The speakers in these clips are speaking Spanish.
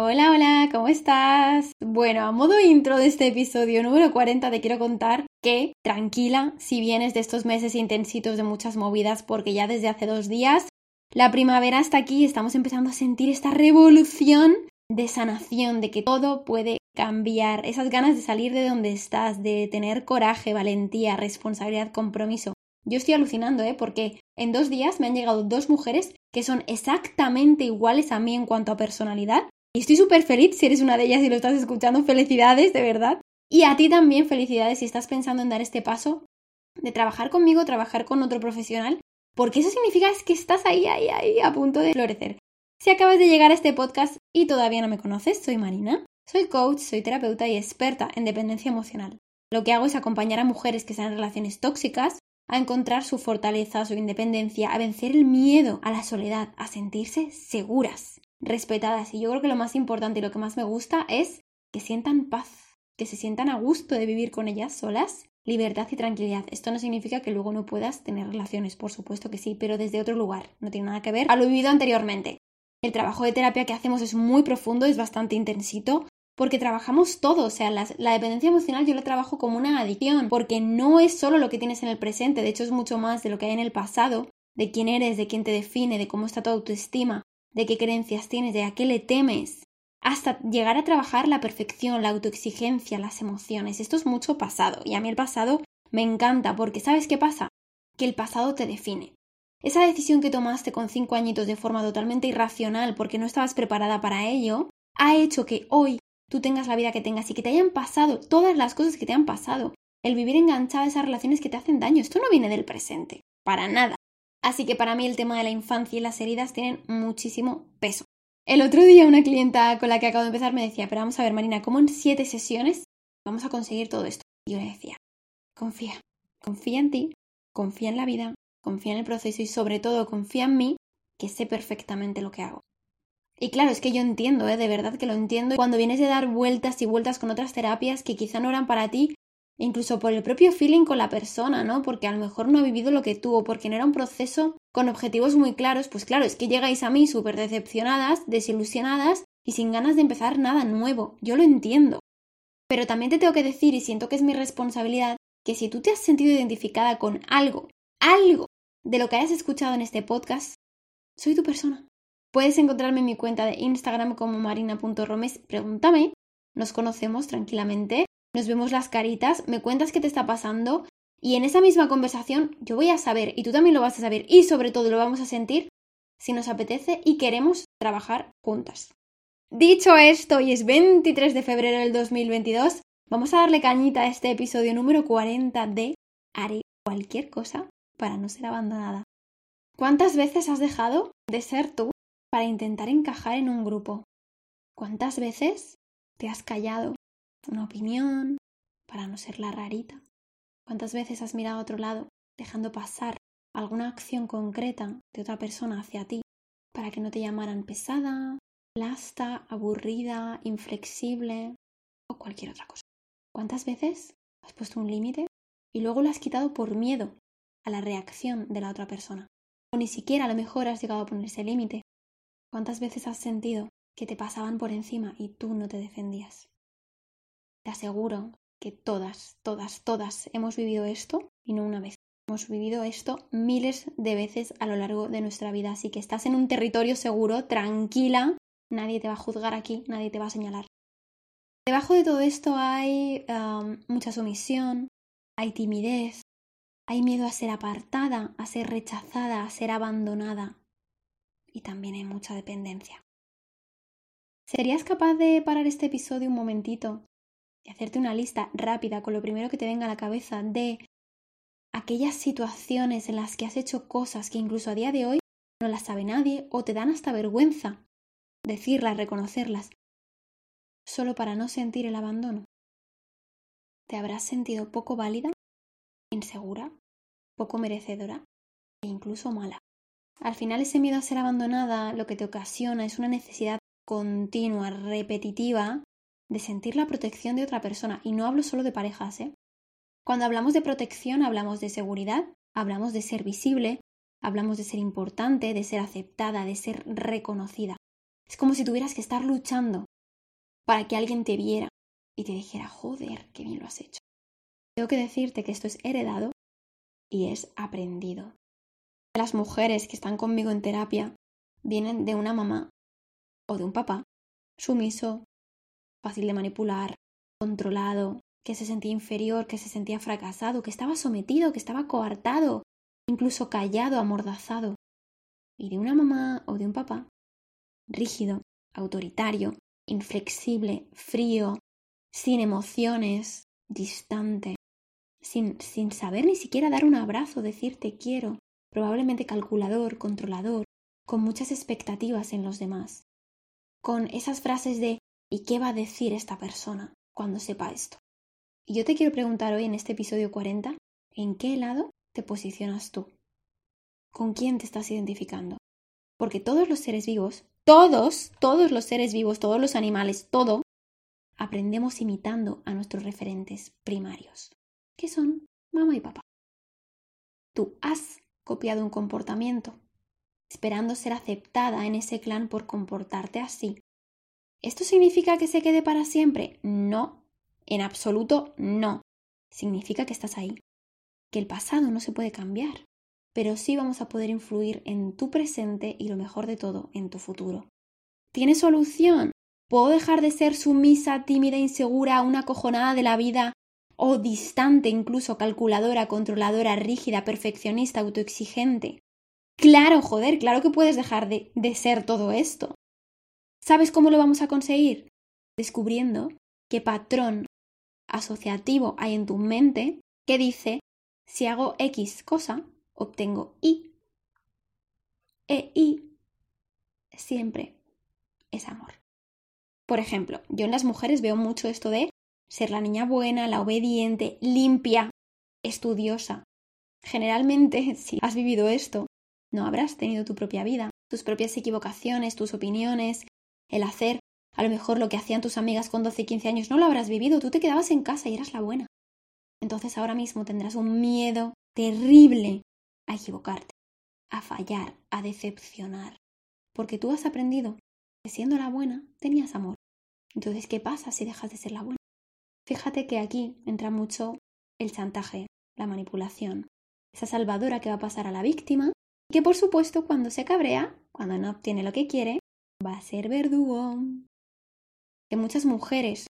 Hola, hola, ¿cómo estás? Bueno, a modo intro de este episodio número 40 te quiero contar que, tranquila, si vienes de estos meses intensitos de muchas movidas, porque ya desde hace dos días la primavera está aquí y estamos empezando a sentir esta revolución de sanación, de que todo puede cambiar, esas ganas de salir de donde estás, de tener coraje, valentía, responsabilidad, compromiso. Yo estoy alucinando, ¿eh? Porque en dos días me han llegado dos mujeres que son exactamente iguales a mí en cuanto a personalidad y estoy súper feliz si eres una de ellas y lo estás escuchando. Felicidades, de verdad. Y a ti también felicidades si estás pensando en dar este paso de trabajar conmigo, trabajar con otro profesional, porque eso significa que estás ahí, ahí, ahí, a punto de florecer. Si acabas de llegar a este podcast y todavía no me conoces, soy Marina. Soy coach, soy terapeuta y experta en dependencia emocional. Lo que hago es acompañar a mujeres que están en relaciones tóxicas a encontrar su fortaleza, su independencia, a vencer el miedo, a la soledad, a sentirse seguras respetadas. Y yo creo que lo más importante y lo que más me gusta es que sientan paz, que se sientan a gusto de vivir con ellas solas, libertad y tranquilidad. Esto no significa que luego no puedas tener relaciones, por supuesto que sí, pero desde otro lugar. No tiene nada que ver a lo vivido anteriormente. El trabajo de terapia que hacemos es muy profundo, es bastante intensito, porque trabajamos todo, o sea, la, la, dependencia emocional yo la trabajo como una adicción, porque no es solo lo que tienes en el presente, de hecho es mucho más de lo que hay en el pasado, de quién eres, de quién te define, de cómo está tu autoestima, de qué creencias tienes, de a qué le temes, hasta llegar a trabajar la perfección, la autoexigencia, las emociones. Esto es mucho pasado y a mí el pasado me encanta porque ¿sabes qué pasa? Que el pasado te define. Esa decisión que tomaste con cinco añitos de forma totalmente irracional porque no estabas preparada para ello, ha hecho que hoy tú tengas la vida que tengas y que te hayan pasado todas las cosas que te han pasado. El vivir enganchada a esas relaciones que te hacen daño. Esto no viene del presente. Para nada. Así que para mí el tema de la infancia y las heridas tienen muchísimo peso. El otro día una clienta con la que acabo de empezar me decía, pero vamos a ver Marina, ¿cómo en siete sesiones vamos a conseguir todo esto? Y yo le decía, confía, confía en ti, confía en la vida, confía en el proceso y sobre todo confía en mí, que sé perfectamente lo que hago. Y claro, es que yo entiendo, ¿eh? de verdad que lo entiendo. Cuando vienes de dar vueltas y vueltas con otras terapias que quizá no eran para ti, incluso por el propio feeling con la persona, ¿no? Porque a lo mejor no ha vivido lo que tuvo, porque no era un proceso con objetivos muy claros, pues claro, es que llegáis a mí súper decepcionadas, desilusionadas y sin ganas de empezar nada nuevo. Yo lo entiendo. Pero también te tengo que decir, y siento que es mi responsabilidad, que si tú te has sentido identificada con algo, algo de lo que hayas escuchado en este podcast, soy tu persona. Puedes encontrarme en mi cuenta de Instagram como marina.romes, pregúntame, nos conocemos tranquilamente nos vemos las caritas, me cuentas qué te está pasando y en esa misma conversación yo voy a saber y tú también lo vas a saber y sobre todo lo vamos a sentir si nos apetece y queremos trabajar juntas. Dicho esto, y es 23 de febrero del 2022, vamos a darle cañita a este episodio número 40 de Haré cualquier cosa para no ser abandonada. ¿Cuántas veces has dejado de ser tú para intentar encajar en un grupo? ¿Cuántas veces te has callado una opinión, para no ser la rarita. ¿Cuántas veces has mirado a otro lado, dejando pasar alguna acción concreta de otra persona hacia ti para que no te llamaran pesada, plasta, aburrida, inflexible o cualquier otra cosa? ¿Cuántas veces has puesto un límite y luego lo has quitado por miedo a la reacción de la otra persona? O ni siquiera a lo mejor has llegado a poner ese límite. ¿Cuántas veces has sentido que te pasaban por encima y tú no te defendías? Te aseguro que todas, todas, todas hemos vivido esto y no una vez. Hemos vivido esto miles de veces a lo largo de nuestra vida, así que estás en un territorio seguro, tranquila, nadie te va a juzgar aquí, nadie te va a señalar. Debajo de todo esto hay mucha sumisión, hay timidez, hay miedo a ser apartada, a ser rechazada, a ser abandonada y también hay mucha dependencia. ¿Serías capaz de parar este episodio un momentito y hacerte una lista rápida con lo primero que te venga a la cabeza de aquellas situaciones en las que has hecho cosas que incluso a día de hoy no las sabe nadie o te dan hasta vergüenza decirlas, reconocerlas, solo para no sentir el abandono. Te habrás sentido poco válida, insegura, poco merecedora e incluso mala. Al final ese miedo a ser abandonada lo que te ocasiona es una necesidad continua, repetitiva, de sentir la protección de otra persona. Y no hablo solo de parejas, ¿eh? Cuando hablamos de protección, hablamos de seguridad, hablamos de ser visible, hablamos de ser importante, de ser aceptada, de ser reconocida. Es como si tuvieras que estar luchando para que alguien te viera y te dijera, joder, qué bien lo has hecho. Tengo que decirte que esto es heredado y es aprendido. Las mujeres que están conmigo en terapia vienen de una mamá o de un papá sumiso, fácil de manipular, controlado, que se sentía inferior, que se sentía fracasado, que estaba sometido, que estaba coartado, incluso callado, amordazado. Y de una mamá o de un papá rígido, autoritario, inflexible, frío, sin emociones, distante, sin, sin saber ni siquiera dar un abrazo, decir te quiero, probablemente calculador, controlador, con muchas expectativas en los demás, con esas frases de ¿y qué va a decir esta persona cuando sepa esto? Y yo te quiero preguntar hoy en este episodio 40, ¿en qué lado te posicionas tú? ¿Con quién te estás identificando? Porque todos los seres vivos, todos, todos los seres vivos, todos los animales, todo, aprendemos imitando a nuestros referentes primarios, que son mamá y papá. Tú has copiado un comportamiento, esperando ser aceptada en ese clan por comportarte así. ¿Esto significa que se quede para siempre? No, en absoluto no. Significa que estás ahí, que el pasado no se puede cambiar, pero sí vamos a poder influir en tu presente y lo mejor de todo, en tu futuro. ¿Tiene solución? ¿Puedo dejar de ser sumisa, tímida, insegura, una cojonada de la vida o distante, incluso calculadora, controladora, rígida, perfeccionista, autoexigente? Claro, joder, claro que puedes dejar de, de ser todo esto. ¿Sabes cómo lo vamos a conseguir? Descubriendo qué patrón asociativo hay en tu mente que dice, si hago X cosa, obtengo Y. E Y siempre es amor. Por ejemplo, yo en las mujeres veo mucho esto de ser la niña buena, la obediente, limpia, estudiosa. Generalmente, si has vivido esto, no habrás tenido tu propia vida, tus propias equivocaciones, tus opiniones, el hacer a lo mejor lo que hacían tus amigas con 12 y 15 años no lo habrás vivido, tú te quedabas en casa y eras la buena. Entonces ahora mismo tendrás un miedo terrible a equivocarte, a fallar, a decepcionar, porque tú has aprendido que siendo la buena tenías amor. Entonces, ¿qué pasa si dejas de ser la buena? Fíjate que aquí entra mucho el chantaje, la manipulación, esa salvadora que va a pasar a la víctima y que por supuesto cuando se cabrea, cuando no obtiene lo que quiere, va a ser verdugo que muchas mujeres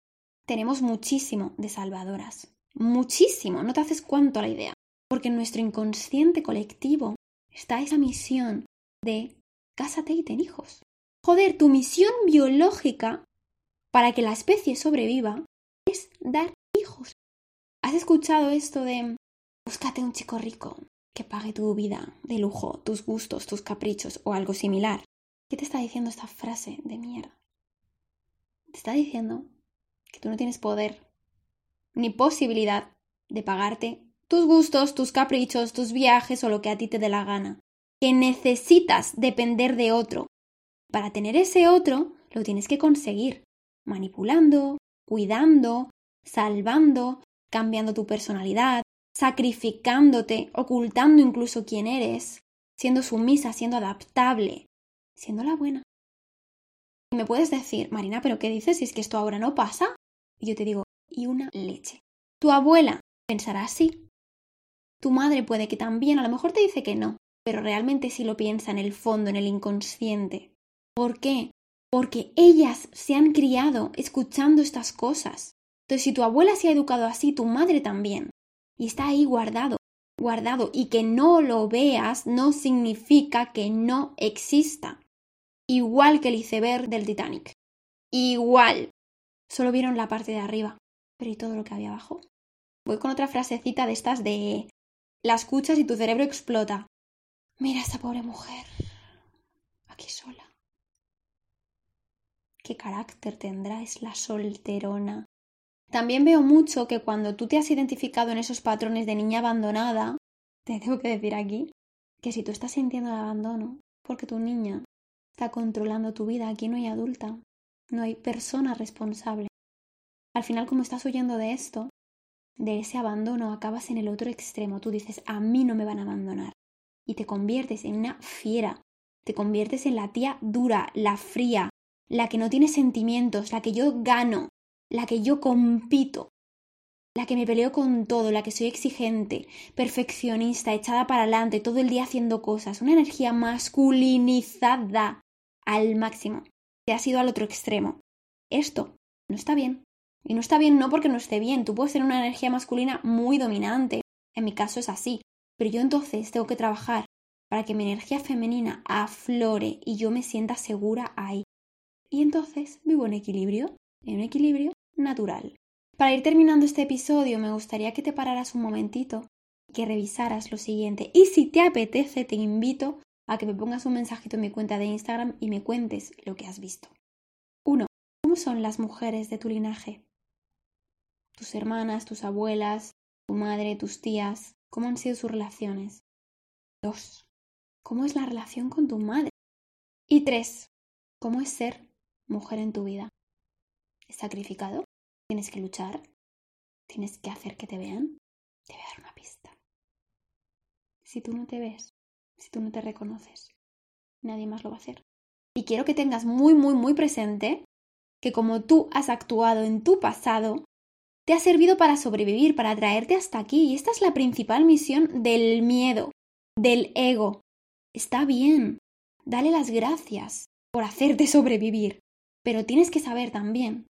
tenemos muchísimo de salvadoras. Muchísimo, no te haces cuánto la idea. Porque en nuestro inconsciente colectivo está esa misión de cásate y ten hijos. Joder, tu misión biológica para que la especie sobreviva es dar hijos. ¿Has escuchado esto de búscate un chico rico que pague tu vida de lujo, tus gustos, tus caprichos o algo similar? ¿Qué te está diciendo esta frase de mierda? te está diciendo que tú no tienes poder ni posibilidad de pagarte tus gustos, tus caprichos, tus viajes o lo que a ti te dé la gana. Que necesitas depender de otro. Para tener ese otro, lo tienes que conseguir. Manipulando, cuidando, salvando, cambiando tu personalidad, sacrificándote, ocultando incluso quién eres, siendo sumisa, siendo adaptable, siendo la buena me puedes decir, Marina, ¿pero qué dices si es que esto ahora no pasa? Y yo te digo, y una leche. Tu abuela pensará así. Tu madre puede que también, a lo mejor te dice que no, pero realmente sí lo piensa en el fondo, en el inconsciente. ¿Por qué? Porque ellas se han criado escuchando estas cosas. Entonces, si tu abuela se ha educado así, tu madre también. Y está ahí guardado, guardado. Y que no lo veas no significa que no exista igual que el iceberg del Titanic. Igual. Solo vieron la parte de arriba. Pero ¿y todo lo que había abajo? Voy con otra frasecita de estas de... La escuchas y tu cerebro explota. Mira a esta pobre mujer. Aquí sola. ¿Qué carácter tendrá? Es la solterona. También veo mucho que cuando tú te has identificado en esos patrones de niña abandonada, te tengo que decir aquí, que si tú estás sintiendo el abandono, porque tu niña está controlando tu vida. Aquí no hay adulta, no hay persona responsable. Al final, como estás huyendo de esto, de ese abandono, acabas en el otro extremo. Tú dices, a mí no me van a abandonar. Y te conviertes en una fiera. Te conviertes en la tía dura, la fría, la que no tiene sentimientos, la que yo gano, la que yo compito, la que me peleo con todo, la que soy exigente, perfeccionista, echada para adelante, todo el día haciendo cosas, una energía masculinizada al máximo. Te has ido al otro extremo. Esto no está bien. Y no está bien no porque no esté bien, tú puedes tener una energía masculina muy dominante. En mi caso es así. Pero yo entonces tengo que trabajar para que mi energía femenina aflore y yo me sienta segura ahí. Y entonces vivo en equilibrio, en un equilibrio natural. Para ir terminando este episodio me gustaría que te pararas un momentito y que revisaras lo siguiente. Y si te apetece, te invito a que me pongas un mensajito en mi cuenta de Instagram y me cuentes lo que has visto. 1. ¿Cómo son las mujeres de tu linaje? Tus hermanas, tus abuelas, tu madre, tus tías, ¿cómo han sido sus relaciones? 2. ¿Cómo es la relación con tu madre? Y 3. ¿Cómo es ser mujer en tu vida? ¿Es sacrificado? ¿Tienes que luchar? ¿Tienes que hacer que te vean? Te voy a dar una pista. Si tú no te ves, si tú no te reconoces, nadie más lo va a hacer. Y quiero que tengas muy, muy, muy presente que como tú has actuado en tu pasado, te ha servido para sobrevivir, para traerte hasta aquí. Y esta es la principal misión del miedo, del ego. Está bien, dale las gracias por hacerte sobrevivir. Pero tienes que saber también,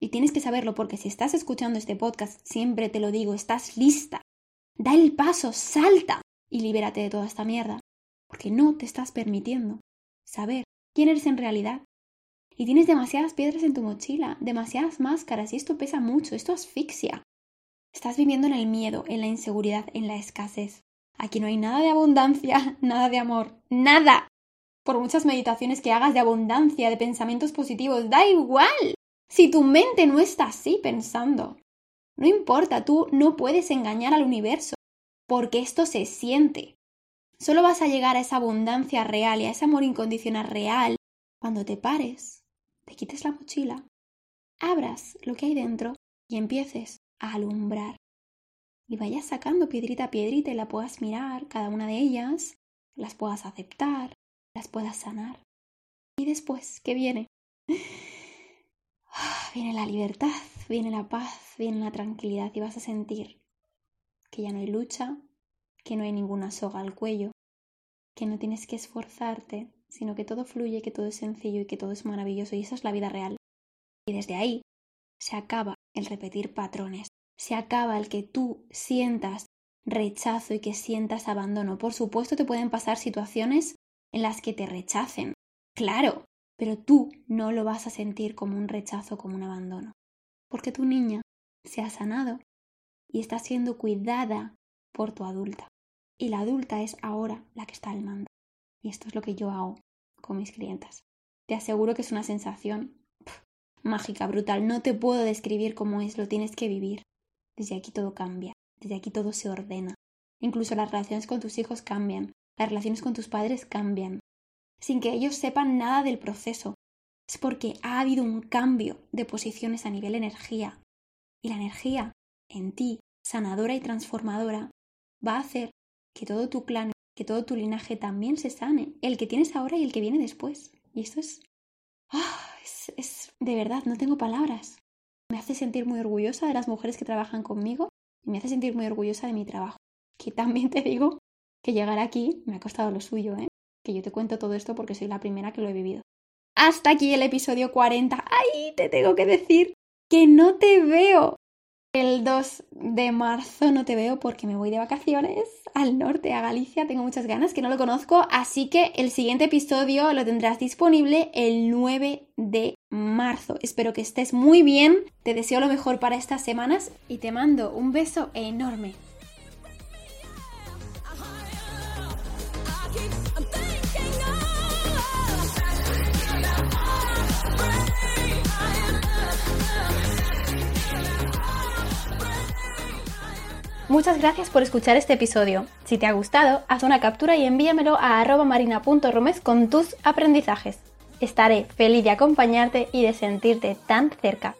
y tienes que saberlo porque si estás escuchando este podcast, siempre te lo digo, estás lista. Da el paso, salta y libérate de toda esta mierda porque no te estás permitiendo saber quién eres en realidad. Y tienes demasiadas piedras en tu mochila, demasiadas máscaras, y esto pesa mucho, esto asfixia. Estás viviendo en el miedo, en la inseguridad, en la escasez. Aquí no hay nada de abundancia, nada de amor, nada. Por muchas meditaciones que hagas de abundancia, de pensamientos positivos, da igual. Si tu mente no está así pensando. No importa, tú no puedes engañar al universo, porque esto se siente. Solo vas a llegar a esa abundancia real y a ese amor incondicional real cuando te pares, te quites la mochila, abras lo que hay dentro y empieces a alumbrar. Y vayas sacando piedrita a piedrita y la puedas mirar, cada una de ellas, las puedas aceptar, las puedas sanar. Y después, ¿qué viene? Viene la libertad, viene la paz, viene la tranquilidad y vas a sentir que ya no hay lucha, que no hay ninguna soga al cuello, que no tienes que esforzarte, sino que todo fluye, que todo es sencillo y que todo es maravilloso y esa es la vida real. Y desde ahí se acaba el repetir patrones, se acaba el que tú sientas rechazo y que sientas abandono. Por supuesto te pueden pasar situaciones en las que te rechacen, claro, pero tú no lo vas a sentir como un rechazo, como un abandono, porque tu niña se ha sanado y está siendo cuidada por tu adulta y la adulta es ahora la que está al mando. Y esto es lo que yo hago con mis clientas. Te aseguro que es una sensación mágica, brutal. No te puedo describir cómo es, lo tienes que vivir. Desde aquí todo cambia, desde aquí todo se ordena. Incluso las relaciones con tus hijos cambian, las relaciones con tus padres cambian, sin que ellos sepan nada del proceso. Es porque ha habido un cambio de posiciones a nivel energía. Y la energía en ti, sanadora y transformadora, va a hacer que todo tu clan, que todo tu linaje también se sane, el que tienes ahora y el que viene después. Y esto es, ah, es, es de verdad, no tengo palabras. Me hace sentir muy orgullosa de las mujeres que trabajan conmigo y me hace sentir muy orgullosa de mi trabajo. Que también te digo que llegar aquí me ha costado lo suyo, ¿eh? Que yo te cuento todo esto porque soy la primera que lo he vivido. Hasta aquí el episodio 40. ¡Ay! Te tengo que decir que no te veo. El 2 de marzo no te veo porque me voy de vacaciones al norte, a Galicia. Tengo muchas ganas, que no lo conozco. Así que el siguiente episodio lo tendrás disponible el 9 de marzo. Espero que estés muy bien. Te deseo lo mejor para estas semanas y te mando un beso enorme. Muchas gracias por escuchar este episodio. Si te ha gustado, haz una captura y envíamelo a marina.romes con tus aprendizajes. Estaré feliz de acompañarte y de sentirte tan cerca.